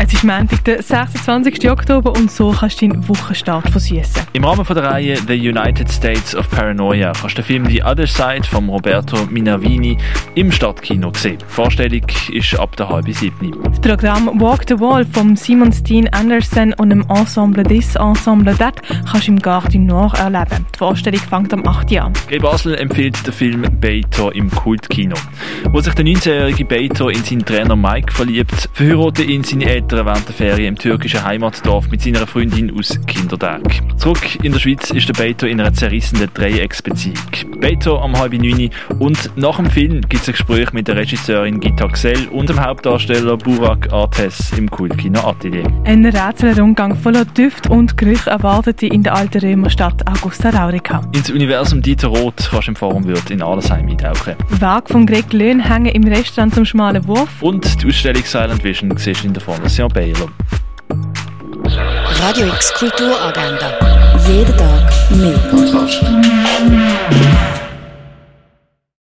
Es ist Montag, der 26. Oktober und so kannst du deinen Wochenstart versüßen. Im Rahmen von der Reihe The United States of Paranoia kannst du den Film The Other Side von Roberto Minavini im Stadtkino sehen. Die Vorstellung ist ab der halben siebten. Das Programm Walk the Wall von Simon Steen Anderson und dem Ensemble This Ensemble That kannst du im Gare du Nord erleben. Die Vorstellung fängt am 8. Uhr an. Gay Basel empfiehlt den Film Beito im Kultkino. Wo sich der 19-jährige Beito in seinen Trainer Mike verliebt, verheiratet ihn seine Eltern während der Ferien im türkischen Heimatdorf mit seiner Freundin aus Kindertag. Zurück in der Schweiz ist der Beito in einer zerrissenen Dreiecksbeziehung. Beito am halben neun und nach dem Film gibt es ein Gespräch mit der Regisseurin Gita Xell und dem Hauptdarsteller Burak Artes im Kultkino Atelier. Ein Rätselrundgang voller Düfte und Gerüche erwartet dich in der alten Römerstadt Augusta Raurica. Ins Universum Dieter Roth kannst du im Forumwirt in Allersheim eintauchen. Werk von Greg Löhn hängen im Restaurant zum schmalen Wurf. Und die Ausstellung Silent Vision siehst du in der Fondation Baylor. Radio X Kulturagenda. Jeden Tag mehr.